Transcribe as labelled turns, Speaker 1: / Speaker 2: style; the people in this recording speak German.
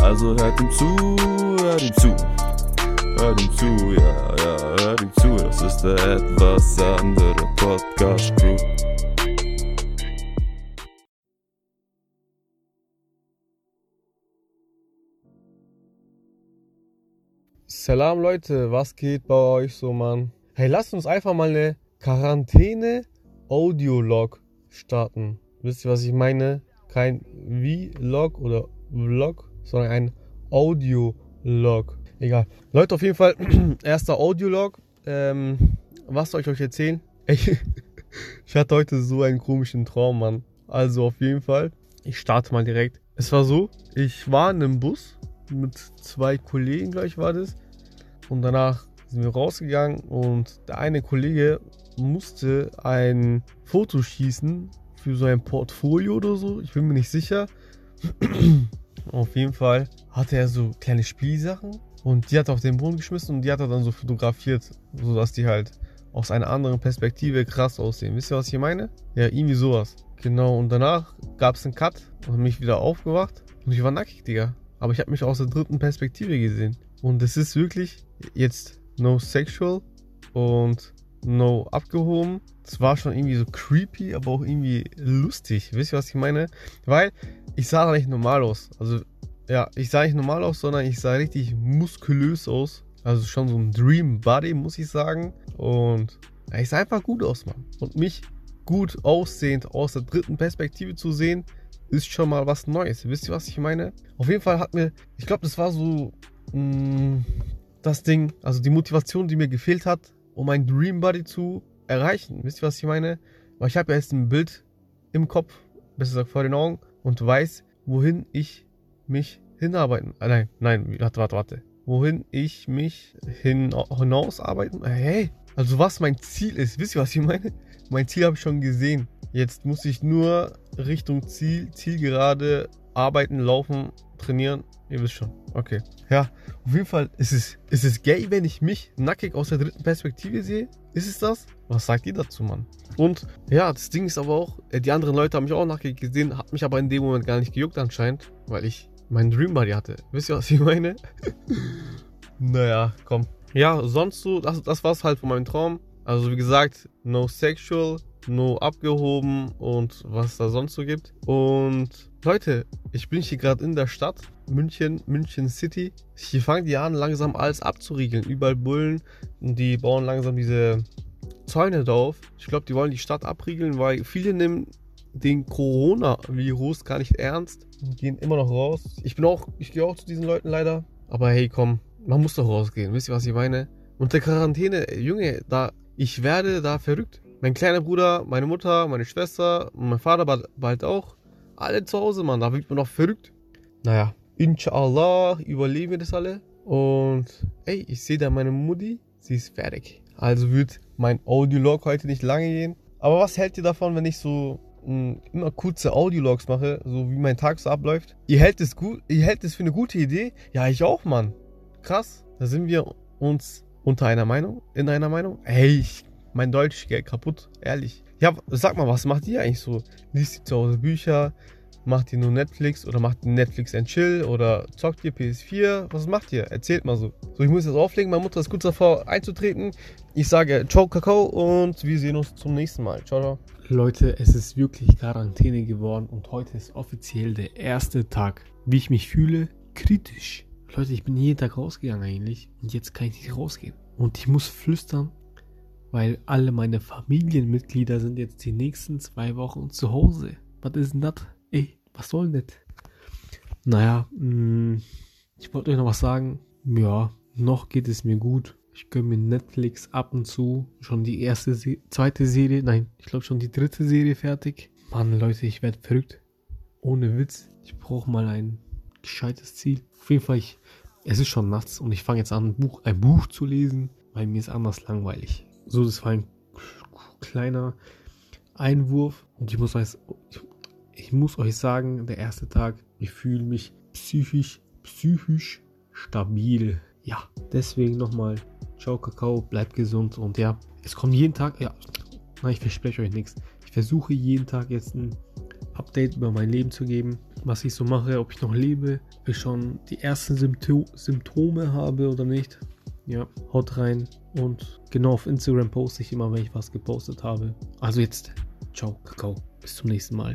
Speaker 1: Also hört ihm zu, hört ihm zu. Hört ihm zu, ja, ja, hört ihm zu. Das ist der etwas andere Podcast Crew.
Speaker 2: Salam Leute, was geht bei euch so, Mann? Hey, lasst uns einfach mal eine Quarantäne-Audiolog starten. Wisst ihr, was ich meine? Kein Vlog oder Vlog, sondern ein Audiolog. Egal. Leute, auf jeden Fall, erster Audiolog. Ähm, was soll ich euch erzählen? Ich, ich hatte heute so einen komischen Traum, Mann. Also auf jeden Fall, ich starte mal direkt. Es war so, ich war in einem Bus mit zwei Kollegen, glaube ich, war das. Und danach sind wir rausgegangen und der eine Kollege musste ein Foto schießen für so ein Portfolio oder so. Ich bin mir nicht sicher. auf jeden Fall hatte er so kleine Spielsachen und die hat er auf den Boden geschmissen und die hat er dann so fotografiert, sodass die halt aus einer anderen Perspektive krass aussehen. Wisst ihr, was ich meine? Ja, irgendwie sowas. Genau, und danach gab es einen Cut und mich wieder aufgewacht und ich war nackig, Digga. Aber ich habe mich aus der dritten Perspektive gesehen. Und es ist wirklich jetzt no sexual und no abgehoben. Es war schon irgendwie so creepy, aber auch irgendwie lustig. Wisst ihr, was ich meine? Weil ich sah da nicht normal aus. Also, ja, ich sah nicht normal aus, sondern ich sah richtig muskulös aus. Also schon so ein Dream Body, muss ich sagen. Und ja, ich sah einfach gut aus, Mann. Und mich gut aussehend aus der dritten Perspektive zu sehen, ist schon mal was Neues. Wisst ihr, was ich meine? Auf jeden Fall hat mir, ich glaube, das war so mh, das Ding, also die Motivation, die mir gefehlt hat, um ein Dream Body zu erreichen. Wisst ihr, was ich meine? Weil ich habe ja jetzt ein Bild im Kopf, besser gesagt vor den Augen, und weiß, wohin ich mich hinarbeiten. Äh, nein, nein, warte, warte, warte. Wohin ich mich hin, hinausarbeiten. Hey, also was mein Ziel ist. Wisst ihr, was ich meine? Mein Ziel habe ich schon gesehen. Jetzt muss ich nur Richtung Ziel, Zielgerade arbeiten, laufen, trainieren. Ihr wisst schon. Okay. Ja, auf jeden Fall ist es, ist es gay, wenn ich mich nackig aus der dritten Perspektive sehe. Ist es das? Was sagt ihr dazu, Mann? Und ja, das Ding ist aber auch, äh, die anderen Leute haben mich auch nackig gesehen, hat mich aber in dem Moment gar nicht gejuckt anscheinend, weil ich meinen Dream Body hatte. Wisst ihr, was ich meine? naja, komm. Ja, sonst so, das, das war's halt von meinem Traum. Also wie gesagt, no sexual, no abgehoben und was da sonst so gibt. Und Leute, ich bin hier gerade in der Stadt, München, München City. Hier fangen die an, langsam alles abzuriegeln. Überall Bullen die bauen langsam diese Zäune drauf. Ich glaube, die wollen die Stadt abriegeln, weil viele nehmen den Coronavirus gar nicht ernst und gehen immer noch raus. Ich bin auch, ich gehe auch zu diesen Leuten leider. Aber hey, komm, man muss doch rausgehen. Wisst ihr, was ich meine? Und der Quarantäne, Junge, da, ich werde da verrückt. Mein kleiner Bruder, meine Mutter, meine Schwester, mein Vater bald, bald auch. Alle zu Hause, Mann. Da wird man doch verrückt. Naja, inshallah überleben wir das alle. Und ey, ich sehe da meine Mutti. Sie ist fertig. Also wird mein Audiolog heute nicht lange gehen. Aber was hält ihr davon, wenn ich so mh, immer kurze Audiologs mache, so wie mein Tag so abläuft? Ihr hält es gut, ihr hält es für eine gute Idee? Ja, ich auch, Mann. Krass. Da sind wir uns unter einer Meinung, in einer Meinung. Ey, ich, mein Deutsch geht kaputt, ehrlich. Ja, sag mal, was macht ihr eigentlich so? Liest ihr zu Hause Bücher? Macht ihr nur Netflix oder macht Netflix and Chill oder zockt ihr PS4? Was macht ihr? Erzählt mal so. So, ich muss jetzt auflegen. Meine Mutter ist kurz davor einzutreten. Ich sage Ciao, Kakao und wir sehen uns zum nächsten Mal. Ciao, ciao.
Speaker 3: Leute, es ist wirklich Quarantäne geworden und heute ist offiziell der erste Tag. Wie ich mich fühle, kritisch. Leute, ich bin jeden Tag rausgegangen eigentlich und jetzt kann ich nicht rausgehen. Und ich muss flüstern, weil alle meine Familienmitglieder sind jetzt die nächsten zwei Wochen zu Hause. Was ist denn das? Ey, was soll denn das? Naja, mh, ich wollte euch noch was sagen. Ja, noch geht es mir gut. Ich gönne mir Netflix ab und zu. Schon die erste, Se zweite Serie, nein, ich glaube schon die dritte Serie fertig. Mann, Leute, ich werde verrückt. Ohne Witz. Ich brauche mal ein
Speaker 2: gescheites Ziel. Auf jeden Fall, ich, es ist schon nachts und ich fange jetzt an, ein Buch, ein Buch zu lesen, weil mir ist anders langweilig. So, das war ein kleiner Einwurf und ich muss euch, ich, muss euch sagen, der erste Tag, ich fühle mich psychisch, psychisch stabil. Ja, deswegen nochmal, ciao Kakao, bleibt gesund und ja, es kommt jeden Tag, ja, nein, ich verspreche euch nichts. Ich versuche jeden Tag jetzt ein Update über mein Leben zu geben, was ich so mache, ob ich noch lebe, ob ich schon die ersten Sympto Symptome habe oder nicht. Ja, haut rein und genau auf Instagram poste ich immer, wenn ich was gepostet habe. Also jetzt, ciao, Kakao, bis zum nächsten Mal.